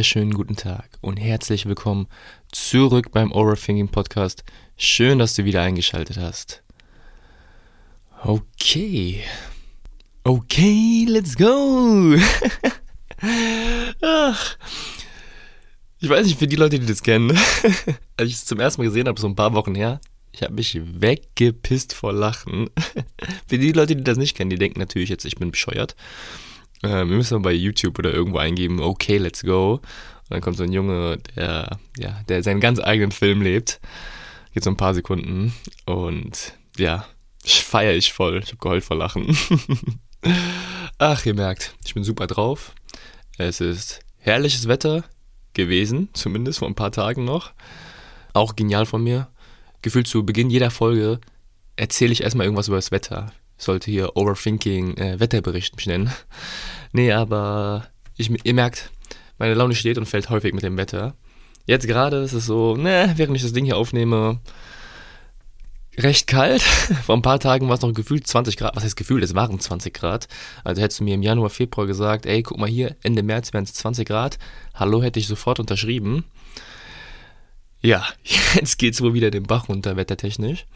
wunderschönen guten Tag und herzlich willkommen zurück beim Overthinking Podcast. Schön, dass du wieder eingeschaltet hast. Okay. Okay, let's go. Ach. Ich weiß nicht, für die Leute, die das kennen, als ich es zum ersten Mal gesehen habe, so ein paar Wochen her, ich habe mich weggepisst vor Lachen. für die Leute, die das nicht kennen, die denken natürlich jetzt, ich bin bescheuert. Äh, wir müssen bei YouTube oder irgendwo eingeben, okay, let's go. Und dann kommt so ein Junge, der, ja, der seinen ganz eigenen Film lebt. Geht so ein paar Sekunden. Und ja, feiere ich voll. Ich habe geheult vor Lachen. Ach, ihr merkt, ich bin super drauf. Es ist herrliches Wetter gewesen, zumindest vor ein paar Tagen noch. Auch genial von mir. Gefühlt zu Beginn jeder Folge erzähle ich erstmal irgendwas über das Wetter sollte hier Overthinking äh, Wetterbericht mich nennen. nee, aber ich, ihr merkt, meine Laune steht und fällt häufig mit dem Wetter. Jetzt gerade ist es so, ne, während ich das Ding hier aufnehme, recht kalt. Vor ein paar Tagen war es noch gefühlt 20 Grad. Was heißt gefühlt? Es waren 20 Grad. Also hättest du mir im Januar, Februar gesagt, ey, guck mal hier, Ende März wären es 20 Grad. Hallo, hätte ich sofort unterschrieben. Ja, jetzt geht's wohl wieder den Bach runter, wettertechnisch.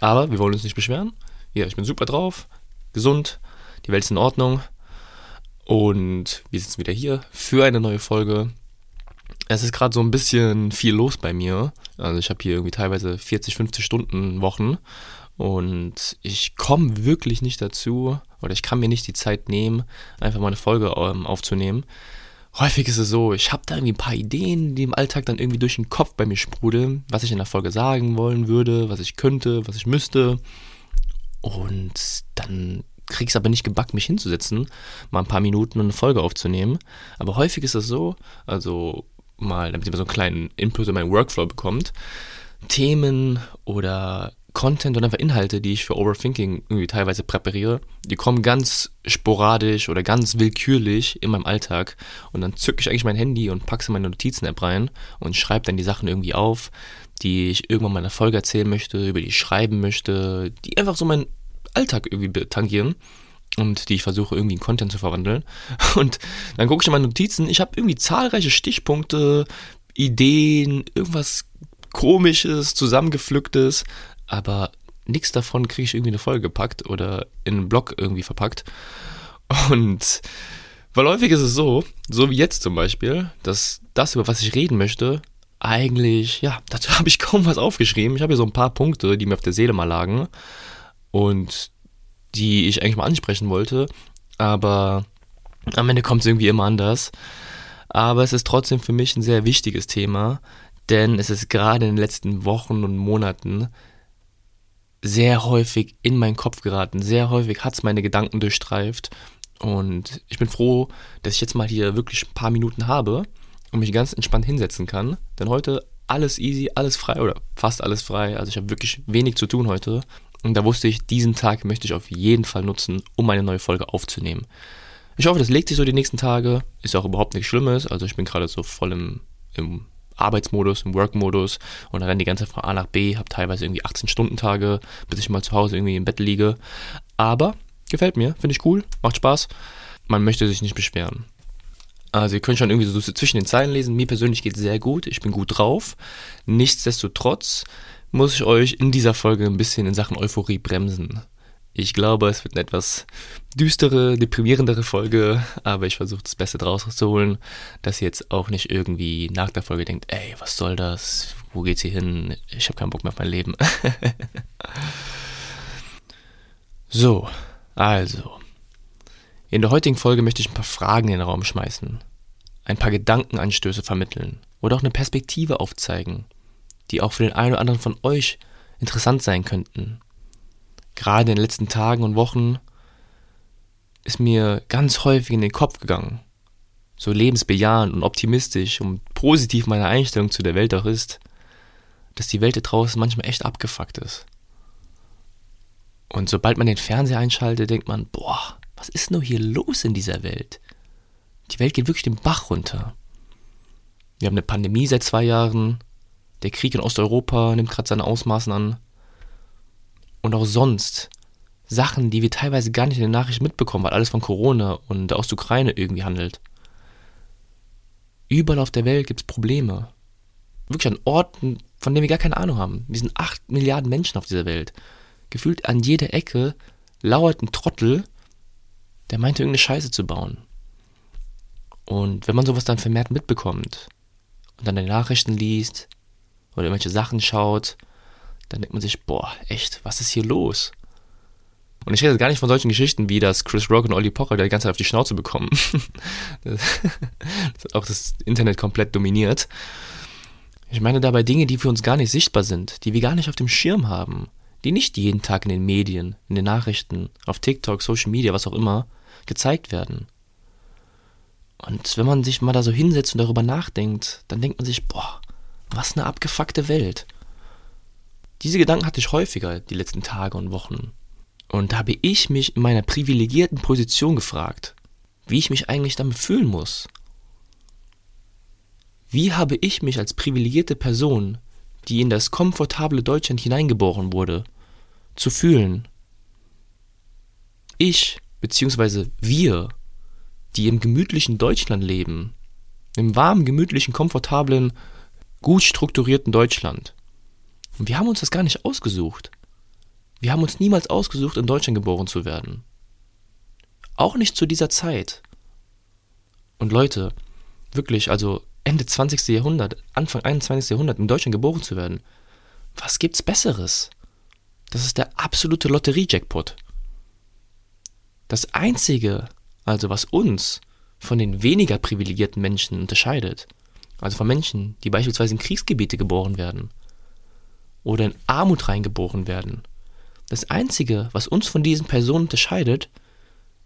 Aber wir wollen uns nicht beschweren ja, ich bin super drauf, gesund, die Welt ist in Ordnung und wir sitzen wieder hier für eine neue Folge. Es ist gerade so ein bisschen viel los bei mir. Also ich habe hier irgendwie teilweise 40, 50 Stunden Wochen und ich komme wirklich nicht dazu oder ich kann mir nicht die Zeit nehmen, einfach mal eine Folge ähm, aufzunehmen. Häufig ist es so, ich habe da irgendwie ein paar Ideen, die im Alltag dann irgendwie durch den Kopf bei mir sprudeln, was ich in der Folge sagen wollen würde, was ich könnte, was ich müsste. Und dann krieg ich es aber nicht gebackt, mich hinzusetzen, mal ein paar Minuten eine Folge aufzunehmen. Aber häufig ist es so, also mal, damit ihr mal so einen kleinen Input in meinen Workflow bekommt, Themen oder Content und einfach Inhalte, die ich für Overthinking irgendwie teilweise präpariere, die kommen ganz sporadisch oder ganz willkürlich in meinem Alltag und dann zücke ich eigentlich mein Handy und packe in meine Notizen-App rein und schreibe dann die Sachen irgendwie auf, die ich irgendwann mal in einer Folge erzählen möchte, über die ich schreiben möchte, die einfach so meinen Alltag irgendwie tangieren und die ich versuche irgendwie in Content zu verwandeln. Und dann gucke ich in meine Notizen, ich habe irgendwie zahlreiche Stichpunkte, Ideen, irgendwas komisches, zusammengepflücktes, aber nichts davon kriege ich irgendwie in eine Folge gepackt oder in einen Blog irgendwie verpackt. Und weil häufig ist es so, so wie jetzt zum Beispiel, dass das, über was ich reden möchte, eigentlich, ja, dazu habe ich kaum was aufgeschrieben. Ich habe hier so ein paar Punkte, die mir auf der Seele mal lagen und die ich eigentlich mal ansprechen wollte, aber am Ende kommt es irgendwie immer anders. Aber es ist trotzdem für mich ein sehr wichtiges Thema, denn es ist gerade in den letzten Wochen und Monaten sehr häufig in meinen Kopf geraten. Sehr häufig hat es meine Gedanken durchstreift. Und ich bin froh, dass ich jetzt mal hier wirklich ein paar Minuten habe und mich ganz entspannt hinsetzen kann. Denn heute alles easy, alles frei oder fast alles frei. Also ich habe wirklich wenig zu tun heute. Und da wusste ich, diesen Tag möchte ich auf jeden Fall nutzen, um eine neue Folge aufzunehmen. Ich hoffe, das legt sich so die nächsten Tage. Ist auch überhaupt nichts Schlimmes. Also ich bin gerade so voll im, im Arbeitsmodus, im Work-Modus und renne die ganze Zeit von A nach B, habe teilweise irgendwie 18-Stunden-Tage, bis ich mal zu Hause irgendwie im Bett liege. Aber gefällt mir, finde ich cool, macht Spaß. Man möchte sich nicht beschweren. Also ihr könnt schon irgendwie so zwischen den Zeilen lesen. Mir persönlich geht es sehr gut. Ich bin gut drauf. Nichtsdestotrotz muss ich euch in dieser Folge ein bisschen in Sachen Euphorie bremsen. Ich glaube, es wird eine etwas düstere, deprimierendere Folge, aber ich versuche das Beste draus zu holen, dass ihr jetzt auch nicht irgendwie nach der Folge denkt, ey, was soll das? Wo geht's hier hin? Ich habe keinen Bock mehr auf mein Leben. so, also. In der heutigen Folge möchte ich ein paar Fragen in den Raum schmeißen, ein paar Gedankenanstöße vermitteln oder auch eine Perspektive aufzeigen, die auch für den einen oder anderen von euch interessant sein könnten. Gerade in den letzten Tagen und Wochen ist mir ganz häufig in den Kopf gegangen, so lebensbejahend und optimistisch und positiv meine Einstellung zu der Welt auch ist, dass die Welt da draußen manchmal echt abgefuckt ist. Und sobald man den Fernseher einschaltet, denkt man, boah, was ist nur hier los in dieser Welt? Die Welt geht wirklich den Bach runter. Wir haben eine Pandemie seit zwei Jahren. Der Krieg in Osteuropa nimmt gerade seine Ausmaßen an. Und auch sonst Sachen, die wir teilweise gar nicht in den Nachrichten mitbekommen, weil alles von Corona und der Ostukraine irgendwie handelt. Überall auf der Welt gibt es Probleme. Wirklich an Orten, von denen wir gar keine Ahnung haben. Wir sind 8 Milliarden Menschen auf dieser Welt. Gefühlt an jeder Ecke lauert ein Trottel, der meinte, irgendeine Scheiße zu bauen. Und wenn man sowas dann vermehrt mitbekommt und dann die Nachrichten liest oder irgendwelche Sachen schaut, dann denkt man sich, boah, echt, was ist hier los? Und ich rede gar nicht von solchen Geschichten wie, dass Chris Rock und Ollie Pocher die ganze Zeit auf die Schnauze bekommen. das, das auch das Internet komplett dominiert. Ich meine dabei Dinge, die für uns gar nicht sichtbar sind, die wir gar nicht auf dem Schirm haben, die nicht jeden Tag in den Medien, in den Nachrichten, auf TikTok, Social Media, was auch immer, gezeigt werden. Und wenn man sich mal da so hinsetzt und darüber nachdenkt, dann denkt man sich, boah, was eine abgefuckte Welt. Diese Gedanken hatte ich häufiger die letzten Tage und Wochen. Und da habe ich mich in meiner privilegierten Position gefragt, wie ich mich eigentlich damit fühlen muss. Wie habe ich mich als privilegierte Person, die in das komfortable Deutschland hineingeboren wurde, zu fühlen? Ich, beziehungsweise wir, die im gemütlichen Deutschland leben, im warmen, gemütlichen, komfortablen, gut strukturierten Deutschland. Und wir haben uns das gar nicht ausgesucht. Wir haben uns niemals ausgesucht, in Deutschland geboren zu werden. Auch nicht zu dieser Zeit. Und Leute, wirklich, also Ende 20. Jahrhundert, Anfang 21. Jahrhundert in Deutschland geboren zu werden, was gibt's Besseres? Das ist der absolute Lotterie-Jackpot. Das Einzige, also was uns von den weniger privilegierten Menschen unterscheidet, also von Menschen, die beispielsweise in Kriegsgebiete geboren werden oder in Armut reingeboren werden, das Einzige, was uns von diesen Personen unterscheidet,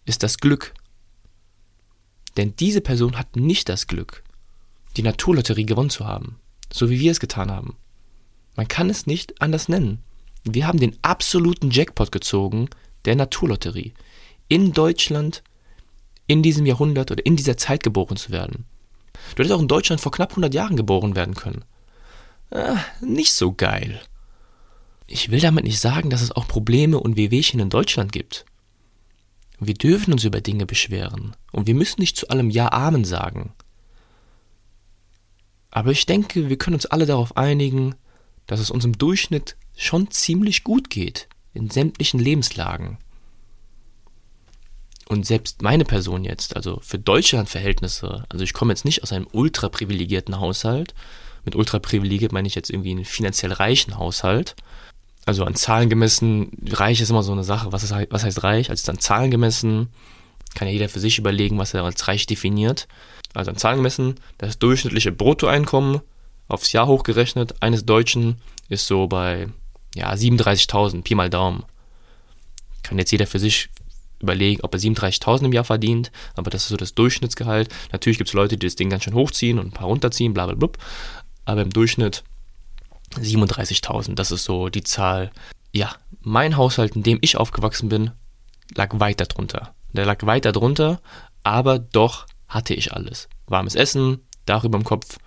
ist das Glück. Denn diese Person hat nicht das Glück, die Naturlotterie gewonnen zu haben, so wie wir es getan haben. Man kann es nicht anders nennen. Wir haben den absoluten Jackpot gezogen der Naturlotterie. In Deutschland, in diesem Jahrhundert oder in dieser Zeit geboren zu werden. Du hättest auch in Deutschland vor knapp 100 Jahren geboren werden können. Ah, nicht so geil. Ich will damit nicht sagen, dass es auch Probleme und Wehwehchen in Deutschland gibt. Wir dürfen uns über Dinge beschweren und wir müssen nicht zu allem Ja Amen sagen. Aber ich denke, wir können uns alle darauf einigen, dass es uns im Durchschnitt schon ziemlich gut geht in sämtlichen Lebenslagen. Und selbst meine Person jetzt, also für Deutschland-Verhältnisse, also ich komme jetzt nicht aus einem ultra privilegierten Haushalt, mit ultra privilegiert meine ich jetzt irgendwie einen finanziell reichen Haushalt, also an Zahlen gemessen, reich ist immer so eine Sache. Was, ist, was heißt reich? Also an Zahlen gemessen kann ja jeder für sich überlegen, was er als reich definiert. Also an Zahlen gemessen, das durchschnittliche Bruttoeinkommen aufs Jahr hochgerechnet eines Deutschen ist so bei ja, 37.000, Pi mal Daumen. Kann jetzt jeder für sich überlegen, ob er 37.000 im Jahr verdient, aber das ist so das Durchschnittsgehalt. Natürlich gibt es Leute, die das Ding ganz schön hochziehen und ein paar runterziehen, bla bla bla. Aber im Durchschnitt 37.000, das ist so die Zahl. Ja, mein Haushalt, in dem ich aufgewachsen bin, lag weiter drunter. Der lag weiter drunter, aber doch hatte ich alles. Warmes Essen, Dach über dem Kopf.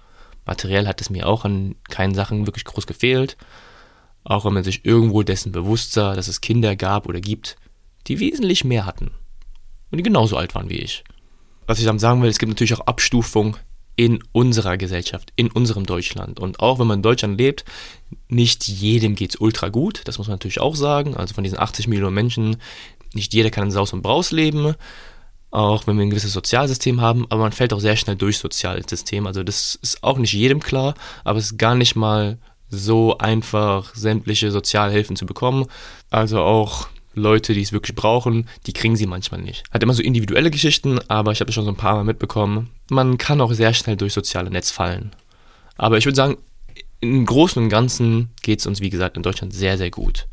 Materiell hat es mir auch an keinen Sachen wirklich groß gefehlt. Auch wenn man sich irgendwo dessen bewusst sah, dass es Kinder gab oder gibt, die wesentlich mehr hatten. Und die genauso alt waren wie ich. Was ich damit sagen will, es gibt natürlich auch Abstufung in unserer Gesellschaft, in unserem Deutschland. Und auch wenn man in Deutschland lebt, nicht jedem geht es ultra gut, das muss man natürlich auch sagen. Also von diesen 80 Millionen Menschen, nicht jeder kann in Saus und Braus leben, auch wenn wir ein gewisses Sozialsystem haben, aber man fällt auch sehr schnell durch Sozialsystem. Also das ist auch nicht jedem klar, aber es ist gar nicht mal so einfach, sämtliche Sozialhilfen zu bekommen. Also auch Leute, die es wirklich brauchen, die kriegen sie manchmal nicht. Hat immer so individuelle Geschichten, aber ich habe es schon so ein paar Mal mitbekommen. Man kann auch sehr schnell durch soziale Netz fallen. Aber ich würde sagen, im Großen und Ganzen geht es uns, wie gesagt, in Deutschland sehr, sehr gut.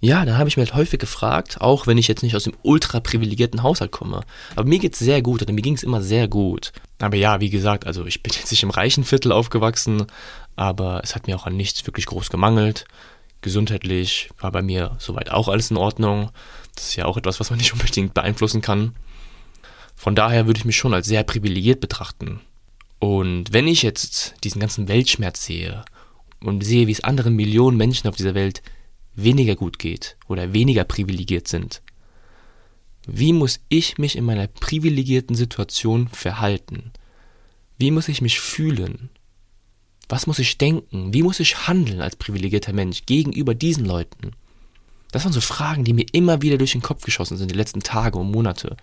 Ja, da habe ich mir halt häufig gefragt, auch wenn ich jetzt nicht aus dem ultra privilegierten Haushalt komme. Aber mir geht es sehr gut oder mir ging es immer sehr gut. Aber ja, wie gesagt, also ich bin jetzt nicht im reichen Viertel aufgewachsen, aber es hat mir auch an nichts wirklich groß gemangelt. Gesundheitlich war bei mir soweit auch alles in Ordnung. Das ist ja auch etwas, was man nicht unbedingt beeinflussen kann. Von daher würde ich mich schon als sehr privilegiert betrachten. Und wenn ich jetzt diesen ganzen Weltschmerz sehe und sehe, wie es anderen Millionen Menschen auf dieser Welt weniger gut geht oder weniger privilegiert sind, wie muss ich mich in meiner privilegierten Situation verhalten? Wie muss ich mich fühlen? Was muss ich denken? Wie muss ich handeln als privilegierter Mensch gegenüber diesen Leuten? Das waren so Fragen, die mir immer wieder durch den Kopf geschossen sind, die letzten Tage und Monate.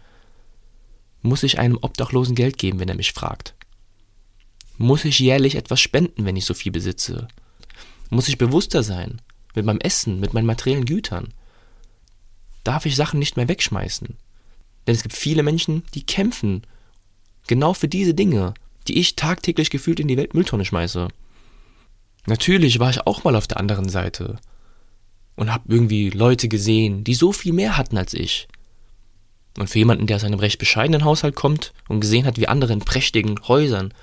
Muss ich einem Obdachlosen Geld geben, wenn er mich fragt? Muss ich jährlich etwas spenden, wenn ich so viel besitze? Muss ich bewusster sein mit meinem Essen, mit meinen materiellen Gütern? Darf ich Sachen nicht mehr wegschmeißen? Denn es gibt viele Menschen, die kämpfen genau für diese Dinge, die ich tagtäglich gefühlt in die Weltmülltonne schmeiße. Natürlich war ich auch mal auf der anderen Seite und habe irgendwie Leute gesehen, die so viel mehr hatten als ich. Und für jemanden, der aus einem recht bescheidenen Haushalt kommt und gesehen hat, wie andere in prächtigen Häusern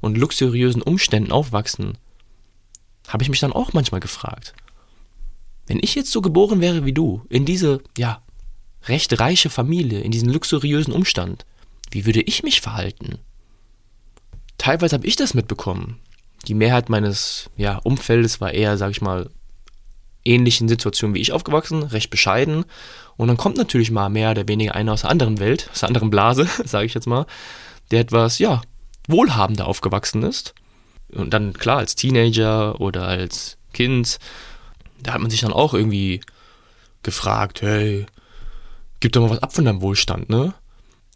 und luxuriösen Umständen aufwachsen, habe ich mich dann auch manchmal gefragt. Wenn ich jetzt so geboren wäre wie du, in diese, ja, recht reiche Familie, in diesen luxuriösen Umstand, wie würde ich mich verhalten? Teilweise habe ich das mitbekommen. Die Mehrheit meines ja, Umfeldes war eher, sag ich mal, ähnlichen Situationen wie ich aufgewachsen, recht bescheiden. Und dann kommt natürlich mal mehr oder weniger einer aus der anderen Welt, aus der anderen Blase, sage ich jetzt mal, der etwas, ja, wohlhabender aufgewachsen ist. Und dann, klar, als Teenager oder als Kind, da hat man sich dann auch irgendwie gefragt, hey, gib doch mal was ab von deinem Wohlstand, ne?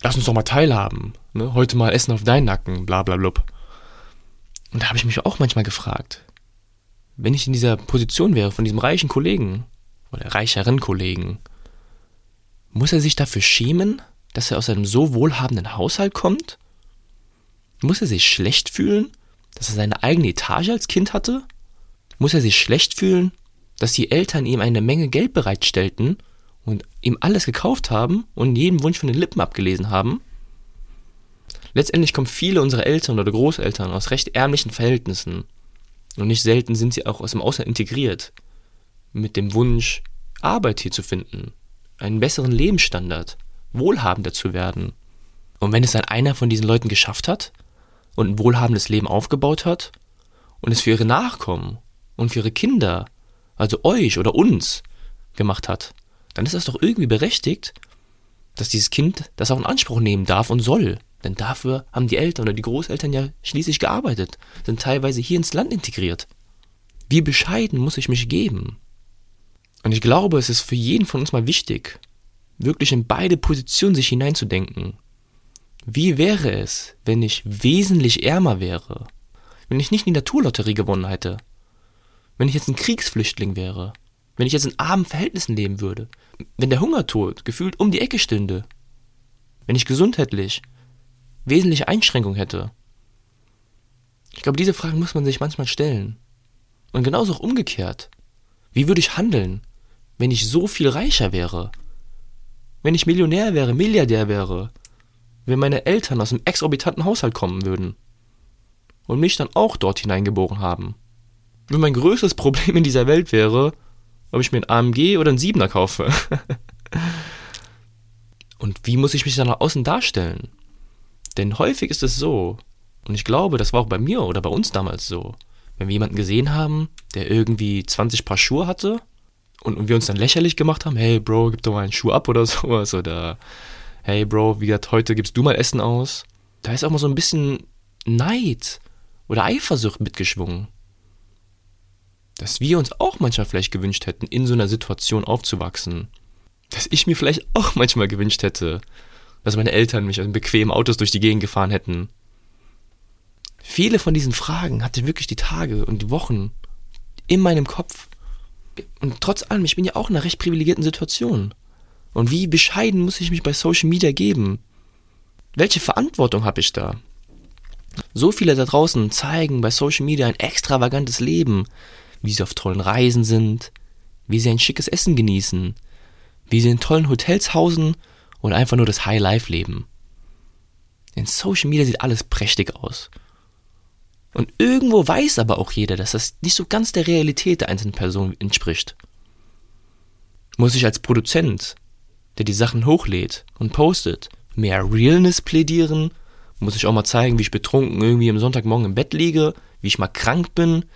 Lass uns doch mal teilhaben, ne? Heute mal Essen auf deinen Nacken, bla bla blub. Und da habe ich mich auch manchmal gefragt, wenn ich in dieser Position wäre von diesem reichen Kollegen oder reicheren Kollegen, muss er sich dafür schämen, dass er aus einem so wohlhabenden Haushalt kommt? Muss er sich schlecht fühlen, dass er seine eigene Etage als Kind hatte? Muss er sich schlecht fühlen, dass die Eltern ihm eine Menge Geld bereitstellten und ihm alles gekauft haben und jeden Wunsch von den Lippen abgelesen haben? Letztendlich kommen viele unserer Eltern oder Großeltern aus recht ärmlichen Verhältnissen und nicht selten sind sie auch aus dem Ausland integriert. Mit dem Wunsch, Arbeit hier zu finden, einen besseren Lebensstandard, wohlhabender zu werden. Und wenn es dann einer von diesen Leuten geschafft hat und ein wohlhabendes Leben aufgebaut hat und es für ihre Nachkommen und für ihre Kinder, also euch oder uns, gemacht hat, dann ist das doch irgendwie berechtigt, dass dieses Kind das auch in Anspruch nehmen darf und soll. Denn dafür haben die Eltern oder die Großeltern ja schließlich gearbeitet, sind teilweise hier ins Land integriert. Wie bescheiden muss ich mich geben? Und ich glaube, es ist für jeden von uns mal wichtig, wirklich in beide Positionen sich hineinzudenken. Wie wäre es, wenn ich wesentlich ärmer wäre? Wenn ich nicht die Naturlotterie gewonnen hätte? Wenn ich jetzt ein Kriegsflüchtling wäre? Wenn ich jetzt in armen Verhältnissen leben würde? Wenn der Hungertod gefühlt um die Ecke stünde? Wenn ich gesundheitlich wesentliche Einschränkungen hätte? Ich glaube, diese Fragen muss man sich manchmal stellen. Und genauso auch umgekehrt. Wie würde ich handeln, wenn ich so viel reicher wäre? Wenn ich Millionär wäre, Milliardär wäre? Wenn meine Eltern aus einem exorbitanten Haushalt kommen würden? Und mich dann auch dort hineingeboren haben? Wenn mein größtes Problem in dieser Welt wäre, ob ich mir ein AMG oder ein Siebener kaufe? Und wie muss ich mich dann nach außen darstellen? Denn häufig ist es so, und ich glaube, das war auch bei mir oder bei uns damals so, wenn wir jemanden gesehen haben, der irgendwie 20 Paar Schuhe hatte und, wir uns dann lächerlich gemacht haben, hey Bro, gib doch mal einen Schuh ab oder sowas oder hey Bro, wie gesagt, heute gibst du mal Essen aus. Da ist auch mal so ein bisschen Neid oder Eifersucht mitgeschwungen. Dass wir uns auch manchmal vielleicht gewünscht hätten, in so einer Situation aufzuwachsen. Dass ich mir vielleicht auch manchmal gewünscht hätte, dass meine Eltern mich in bequemen Autos durch die Gegend gefahren hätten. Viele von diesen Fragen hatte ich wirklich die Tage und die Wochen in meinem Kopf. Und trotz allem, ich bin ja auch in einer recht privilegierten Situation. Und wie bescheiden muss ich mich bei Social Media geben? Welche Verantwortung habe ich da? So viele da draußen zeigen bei Social Media ein extravagantes Leben, wie sie auf tollen Reisen sind, wie sie ein schickes Essen genießen, wie sie in tollen Hotels hausen und einfach nur das High Life leben. In Social Media sieht alles prächtig aus. Und irgendwo weiß aber auch jeder, dass das nicht so ganz der Realität der einzelnen Person entspricht. Muss ich als Produzent, der die Sachen hochlädt und postet, mehr Realness plädieren? Muss ich auch mal zeigen, wie ich betrunken irgendwie am Sonntagmorgen im Bett liege, wie ich mal krank bin,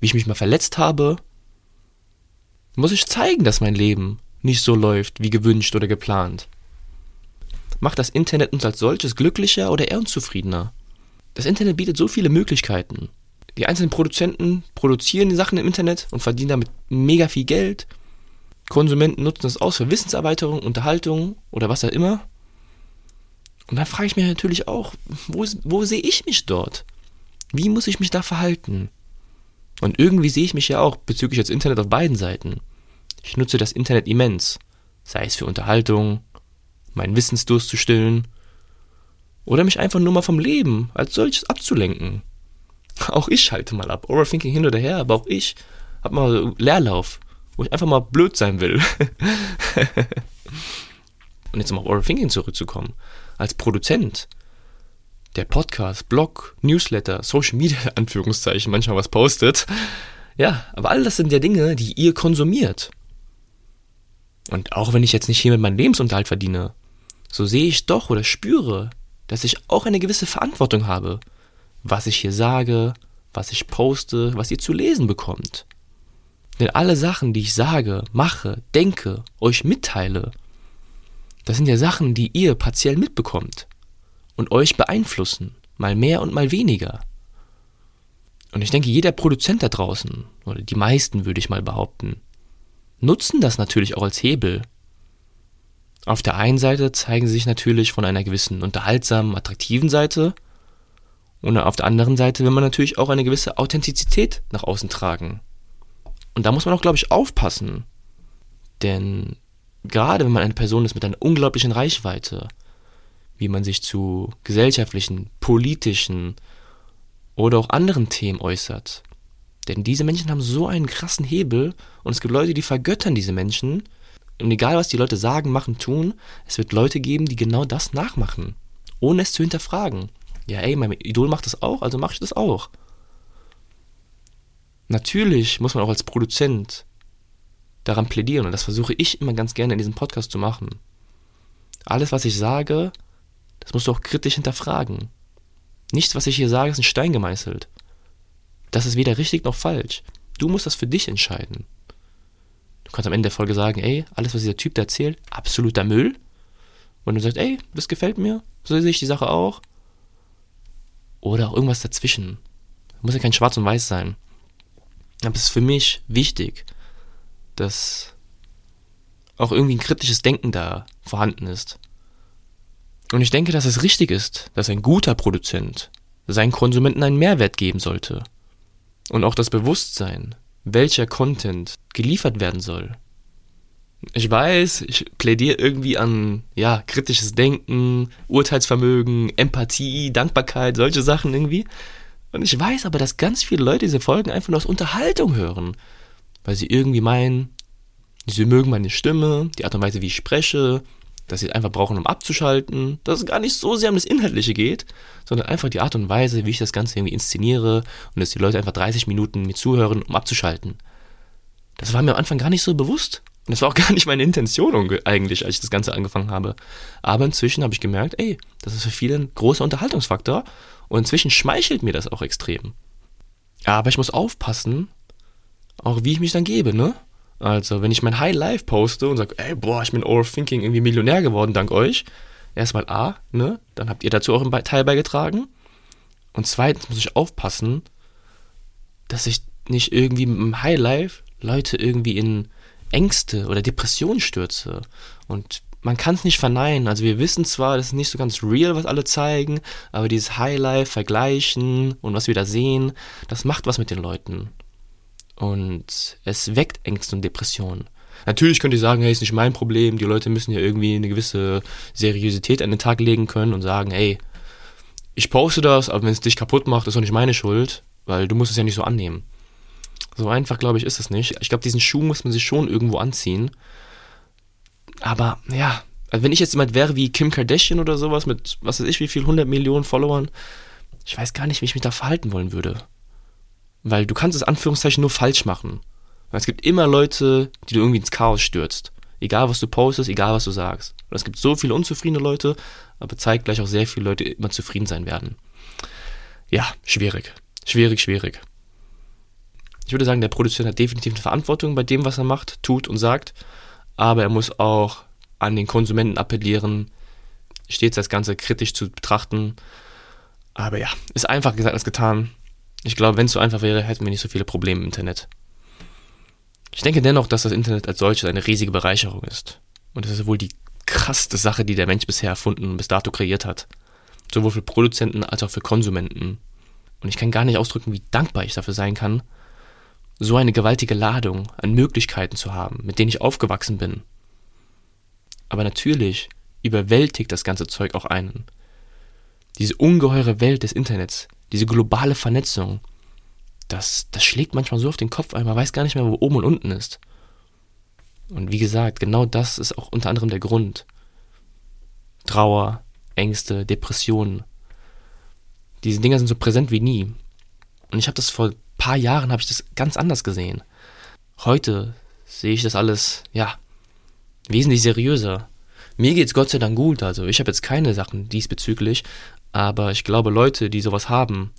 wie ich mich mal verletzt habe? Muss ich zeigen, dass mein Leben nicht so läuft wie gewünscht oder geplant? Macht das Internet uns als solches glücklicher oder eher unzufriedener? Das Internet bietet so viele Möglichkeiten. Die einzelnen Produzenten produzieren die Sachen im Internet und verdienen damit mega viel Geld. Konsumenten nutzen das aus für Wissenserweiterung, Unterhaltung oder was auch immer. Und dann frage ich mich natürlich auch, wo, wo sehe ich mich dort? Wie muss ich mich da verhalten? Und irgendwie sehe ich mich ja auch bezüglich des Internet auf beiden Seiten. Ich nutze das Internet immens, sei es für Unterhaltung, meinen Wissensdurst zu stillen oder mich einfach nur mal vom Leben als solches abzulenken. Auch ich schalte mal ab. Overthinking hin oder her, aber auch ich habe mal Leerlauf, wo ich einfach mal blöd sein will. Und jetzt um auf Overthinking zurückzukommen. Als Produzent, der Podcast, Blog, Newsletter, Social Media, Anführungszeichen, manchmal was postet. Ja, aber all das sind ja Dinge, die ihr konsumiert. Und auch wenn ich jetzt nicht hier mit meinem Lebensunterhalt verdiene, so sehe ich doch oder spüre, dass ich auch eine gewisse Verantwortung habe was ich hier sage, was ich poste, was ihr zu lesen bekommt. Denn alle Sachen, die ich sage, mache, denke, euch mitteile, das sind ja Sachen, die ihr partiell mitbekommt und euch beeinflussen, mal mehr und mal weniger. Und ich denke, jeder Produzent da draußen, oder die meisten würde ich mal behaupten, nutzen das natürlich auch als Hebel. Auf der einen Seite zeigen sie sich natürlich von einer gewissen unterhaltsamen, attraktiven Seite, und auf der anderen Seite will man natürlich auch eine gewisse Authentizität nach außen tragen. Und da muss man auch, glaube ich, aufpassen. Denn gerade wenn man eine Person ist mit einer unglaublichen Reichweite, wie man sich zu gesellschaftlichen, politischen oder auch anderen Themen äußert. Denn diese Menschen haben so einen krassen Hebel und es gibt Leute, die vergöttern diese Menschen. Und egal, was die Leute sagen, machen, tun, es wird Leute geben, die genau das nachmachen, ohne es zu hinterfragen ja, ey, mein Idol macht das auch, also mache ich das auch. Natürlich muss man auch als Produzent daran plädieren und das versuche ich immer ganz gerne in diesem Podcast zu machen. Alles, was ich sage, das musst du auch kritisch hinterfragen. Nichts, was ich hier sage, ist ein Stein gemeißelt. Das ist weder richtig noch falsch. Du musst das für dich entscheiden. Du kannst am Ende der Folge sagen, ey, alles, was dieser Typ da erzählt, absoluter Müll. Und du sagst, ey, das gefällt mir, so sehe ich die Sache auch. Oder auch irgendwas dazwischen. Muss ja kein Schwarz und Weiß sein. Aber es ist für mich wichtig, dass auch irgendwie ein kritisches Denken da vorhanden ist. Und ich denke, dass es richtig ist, dass ein guter Produzent seinen Konsumenten einen Mehrwert geben sollte. Und auch das Bewusstsein, welcher Content geliefert werden soll. Ich weiß, ich plädiere irgendwie an, ja, kritisches Denken, Urteilsvermögen, Empathie, Dankbarkeit, solche Sachen irgendwie. Und ich weiß aber, dass ganz viele Leute diese Folgen einfach nur aus Unterhaltung hören. Weil sie irgendwie meinen, sie mögen meine Stimme, die Art und Weise, wie ich spreche, dass sie einfach brauchen, um abzuschalten, dass es gar nicht so sehr um das Inhaltliche geht, sondern einfach die Art und Weise, wie ich das Ganze irgendwie inszeniere und dass die Leute einfach 30 Minuten mir zuhören, um abzuschalten. Das war mir am Anfang gar nicht so bewusst. Und das war auch gar nicht meine Intention eigentlich, als ich das Ganze angefangen habe. Aber inzwischen habe ich gemerkt, ey, das ist für viele ein großer Unterhaltungsfaktor. Und inzwischen schmeichelt mir das auch extrem. Aber ich muss aufpassen, auch wie ich mich dann gebe, ne? Also, wenn ich mein High Life poste und sage, ey, boah, ich bin Overthinking irgendwie Millionär geworden, dank euch. Erstmal A, ne? Dann habt ihr dazu auch einen Teil beigetragen. Und zweitens muss ich aufpassen, dass ich nicht irgendwie mit dem High Life Leute irgendwie in Ängste oder Depressionen stürze. Und man kann es nicht verneinen. Also wir wissen zwar, das ist nicht so ganz real, was alle zeigen, aber dieses Highlife, Vergleichen und was wir da sehen, das macht was mit den Leuten. Und es weckt Ängste und Depressionen. Natürlich könnt ihr sagen, hey, ist nicht mein Problem, die Leute müssen ja irgendwie eine gewisse Seriosität an den Tag legen können und sagen, hey, ich poste das, aber wenn es dich kaputt macht, ist doch nicht meine Schuld, weil du musst es ja nicht so annehmen. So einfach, glaube ich, ist es nicht. Ich glaube, diesen Schuh muss man sich schon irgendwo anziehen. Aber ja, also wenn ich jetzt jemand wäre wie Kim Kardashian oder sowas mit, was weiß ich, wie viel, 100 Millionen Followern, ich weiß gar nicht, wie ich mich da verhalten wollen würde. Weil du kannst es Anführungszeichen nur falsch machen. Weil es gibt immer Leute, die du irgendwie ins Chaos stürzt. Egal, was du postest, egal, was du sagst. Und es gibt so viele unzufriedene Leute, aber zeigt gleich auch sehr viele Leute, die immer zufrieden sein werden. Ja, schwierig. Schwierig, schwierig. Ich würde sagen, der Produzent hat definitiv eine Verantwortung bei dem, was er macht, tut und sagt, aber er muss auch an den Konsumenten appellieren, stets das Ganze kritisch zu betrachten, Aber ja, ist einfach gesagt als getan. Ich glaube, wenn es so einfach wäre, hätten wir nicht so viele Probleme im Internet. Ich denke dennoch, dass das Internet als solches eine riesige Bereicherung ist. Und es ist wohl die krasseste Sache, die der Mensch bisher erfunden und bis dato kreiert hat. Sowohl für Produzenten als auch für Konsumenten. Und ich kann gar nicht ausdrücken, wie dankbar ich dafür sein kann, so eine gewaltige Ladung an Möglichkeiten zu haben, mit denen ich aufgewachsen bin. Aber natürlich überwältigt das ganze Zeug auch einen. Diese ungeheure Welt des Internets, diese globale Vernetzung, das, das schlägt manchmal so auf den Kopf ein, man weiß gar nicht mehr, wo oben und unten ist. Und wie gesagt, genau das ist auch unter anderem der Grund. Trauer, Ängste, Depressionen. Diese Dinger sind so präsent wie nie. Und ich habe das vor ein paar Jahren habe ich das ganz anders gesehen. Heute sehe ich das alles, ja, wesentlich seriöser. Mir geht's Gott sei Dank gut, also ich habe jetzt keine Sachen diesbezüglich, aber ich glaube, Leute, die sowas haben,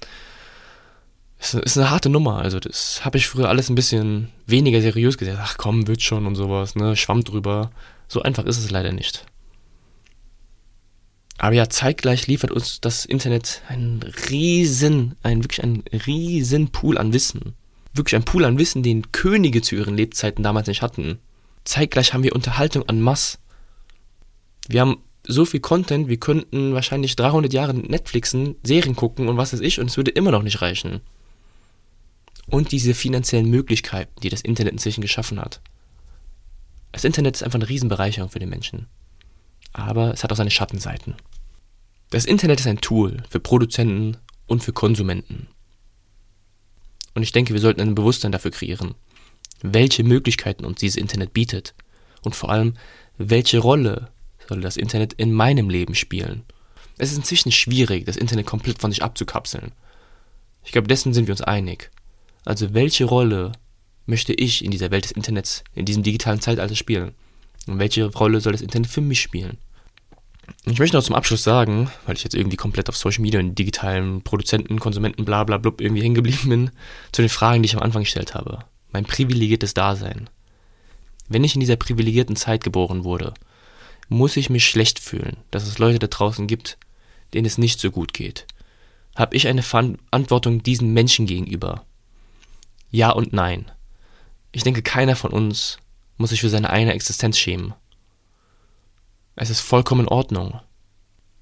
ist, ist eine harte Nummer. Also, das habe ich früher alles ein bisschen weniger seriös gesehen. Ach komm, wird schon und sowas, ne? Schwamm drüber. So einfach ist es leider nicht. Aber ja, zeitgleich liefert uns das Internet einen riesen, einen wirklich einen riesen Pool an Wissen. Wirklich ein Pool an Wissen, den Könige zu ihren Lebzeiten damals nicht hatten. Zeitgleich haben wir Unterhaltung an Mass. Wir haben so viel Content, wir könnten wahrscheinlich 300 Jahre Netflixen, Serien gucken und was weiß ich und es würde immer noch nicht reichen. Und diese finanziellen Möglichkeiten, die das Internet inzwischen geschaffen hat. Das Internet ist einfach eine Riesenbereicherung für den Menschen. Aber es hat auch seine Schattenseiten. Das Internet ist ein Tool für Produzenten und für Konsumenten. Und ich denke, wir sollten ein Bewusstsein dafür kreieren, welche Möglichkeiten uns dieses Internet bietet und vor allem, welche Rolle soll das Internet in meinem Leben spielen. Es ist inzwischen schwierig, das Internet komplett von sich abzukapseln. Ich glaube, dessen sind wir uns einig. Also welche Rolle möchte ich in dieser Welt des Internets, in diesem digitalen Zeitalter spielen? Und welche Rolle soll das Internet für mich spielen? Ich möchte noch zum Abschluss sagen, weil ich jetzt irgendwie komplett auf Social Media und digitalen Produzenten, Konsumenten, bla bla blub irgendwie hängen geblieben bin, zu den Fragen, die ich am Anfang gestellt habe. Mein privilegiertes Dasein. Wenn ich in dieser privilegierten Zeit geboren wurde, muss ich mich schlecht fühlen, dass es Leute da draußen gibt, denen es nicht so gut geht? Habe ich eine Verantwortung diesen Menschen gegenüber? Ja und nein. Ich denke, keiner von uns muss sich für seine eigene Existenz schämen. Es ist vollkommen in Ordnung,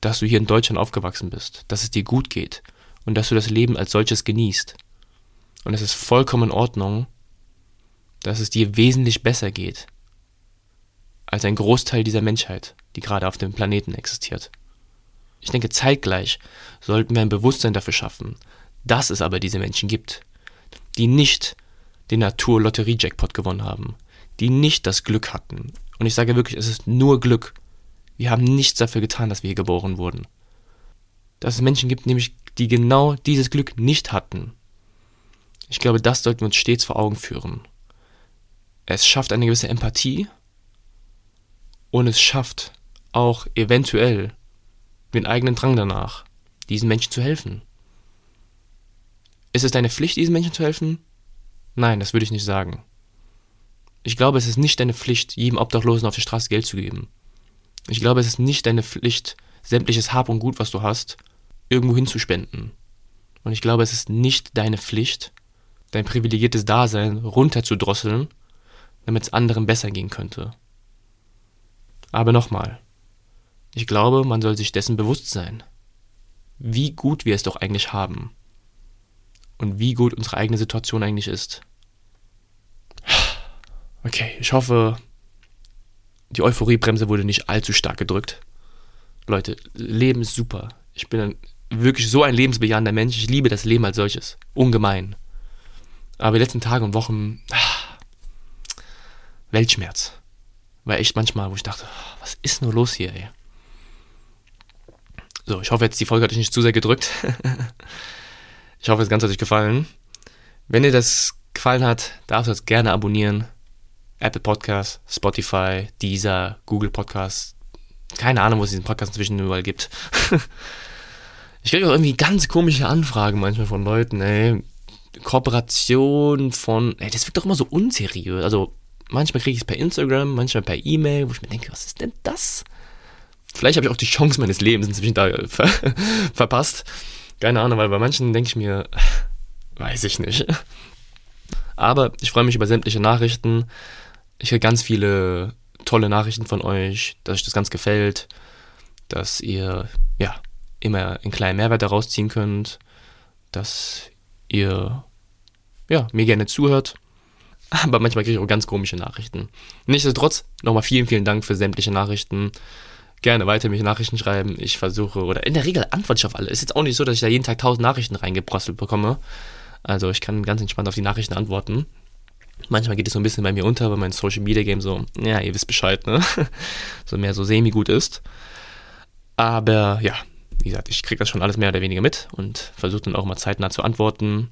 dass du hier in Deutschland aufgewachsen bist, dass es dir gut geht und dass du das Leben als solches genießt. Und es ist vollkommen in Ordnung, dass es dir wesentlich besser geht als ein Großteil dieser Menschheit, die gerade auf dem Planeten existiert. Ich denke, zeitgleich sollten wir ein Bewusstsein dafür schaffen, dass es aber diese Menschen gibt, die nicht den Natur-Lotterie-Jackpot gewonnen haben, die nicht das Glück hatten. Und ich sage wirklich, es ist nur Glück. Wir haben nichts dafür getan, dass wir hier geboren wurden. Dass es Menschen gibt, nämlich, die genau dieses Glück nicht hatten. Ich glaube, das sollten wir uns stets vor Augen führen. Es schafft eine gewisse Empathie und es schafft auch eventuell den eigenen Drang danach, diesen Menschen zu helfen. Ist es deine Pflicht, diesen Menschen zu helfen? Nein, das würde ich nicht sagen. Ich glaube, es ist nicht deine Pflicht, jedem Obdachlosen auf der Straße Geld zu geben. Ich glaube, es ist nicht deine Pflicht, sämtliches Hab und Gut, was du hast, irgendwo hinzuspenden. Und ich glaube, es ist nicht deine Pflicht, dein privilegiertes Dasein runterzudrosseln, damit es anderen besser gehen könnte. Aber nochmal, ich glaube, man soll sich dessen bewusst sein, wie gut wir es doch eigentlich haben und wie gut unsere eigene Situation eigentlich ist. Okay, ich hoffe, die Euphoriebremse wurde nicht allzu stark gedrückt. Leute, Leben ist super. Ich bin ein, wirklich so ein lebensbejahender Mensch. Ich liebe das Leben als solches. Ungemein. Aber die letzten Tage und Wochen. Ah, Weltschmerz war echt manchmal, wo ich dachte, was ist nur los hier, ey? So, ich hoffe jetzt, die Folge hat euch nicht zu sehr gedrückt. ich hoffe, das Ganze hat euch gefallen. Wenn dir das gefallen hat, darfst du das gerne abonnieren. Apple Podcasts, Spotify, Deezer, Google Podcasts. Keine Ahnung, wo es diesen Podcast inzwischen überall gibt. ich kriege auch irgendwie ganz komische Anfragen manchmal von Leuten, ey. Kooperation von, ey, das wirkt doch immer so unseriös. Also, Manchmal kriege ich es per Instagram, manchmal per E-Mail, wo ich mir denke, was ist denn das? Vielleicht habe ich auch die Chance meines Lebens inzwischen da ver verpasst. Keine Ahnung, weil bei manchen denke ich mir, weiß ich nicht. Aber ich freue mich über sämtliche Nachrichten. Ich höre ganz viele tolle Nachrichten von euch, dass euch das ganz gefällt, dass ihr ja immer einen kleinen Mehrwert daraus ziehen könnt, dass ihr ja, mir gerne zuhört. Aber manchmal kriege ich auch ganz komische Nachrichten. Nichtsdestotrotz, nochmal vielen, vielen Dank für sämtliche Nachrichten. Gerne weiter mich Nachrichten schreiben. Ich versuche, oder in der Regel antworte ich auf alle. Ist jetzt auch nicht so, dass ich da jeden Tag tausend Nachrichten reingebrosselt bekomme. Also ich kann ganz entspannt auf die Nachrichten antworten. Manchmal geht es so ein bisschen bei mir unter, weil mein Social Media Game so, ja, ihr wisst Bescheid, ne? so mehr so semi-gut ist. Aber ja, wie gesagt, ich kriege das schon alles mehr oder weniger mit und versuche dann auch mal zeitnah zu antworten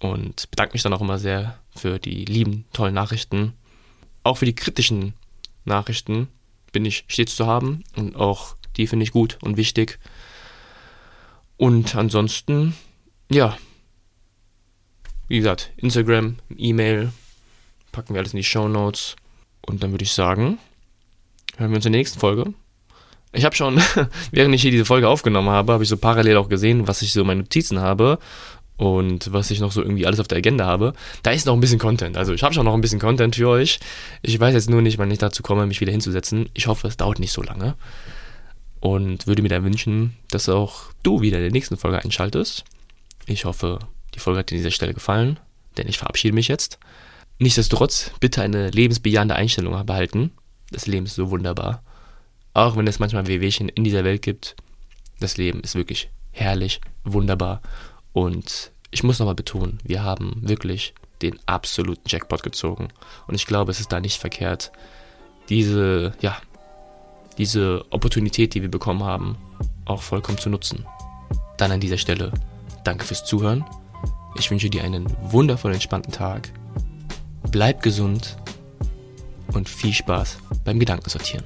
und bedanke mich dann auch immer sehr für die lieben, tollen Nachrichten. Auch für die kritischen Nachrichten bin ich stets zu haben und auch die finde ich gut und wichtig. Und ansonsten, ja, wie gesagt, Instagram, E-Mail, packen wir alles in die Show Notes. Und dann würde ich sagen, hören wir uns in der nächsten Folge. Ich habe schon, während ich hier diese Folge aufgenommen habe, habe ich so parallel auch gesehen, was ich so in meinen Notizen habe und was ich noch so irgendwie alles auf der Agenda habe. Da ist noch ein bisschen Content. Also ich habe schon noch ein bisschen Content für euch. Ich weiß jetzt nur nicht, wann ich dazu komme, mich wieder hinzusetzen. Ich hoffe, es dauert nicht so lange. Und würde mir dann wünschen, dass auch du wieder in der nächsten Folge einschaltest. Ich hoffe, die Folge hat dir an dieser Stelle gefallen, denn ich verabschiede mich jetzt. Nichtsdestotrotz, bitte eine lebensbejahende Einstellung behalten. Das Leben ist so wunderbar. Auch wenn es manchmal Wehwehchen in dieser Welt gibt, das Leben ist wirklich herrlich, wunderbar. Und ich muss nochmal betonen, wir haben wirklich den absoluten Jackpot gezogen. Und ich glaube, es ist da nicht verkehrt, diese, ja, diese Opportunität, die wir bekommen haben, auch vollkommen zu nutzen. Dann an dieser Stelle danke fürs Zuhören. Ich wünsche dir einen wundervoll entspannten Tag. Bleib gesund und viel Spaß beim Gedankensortieren.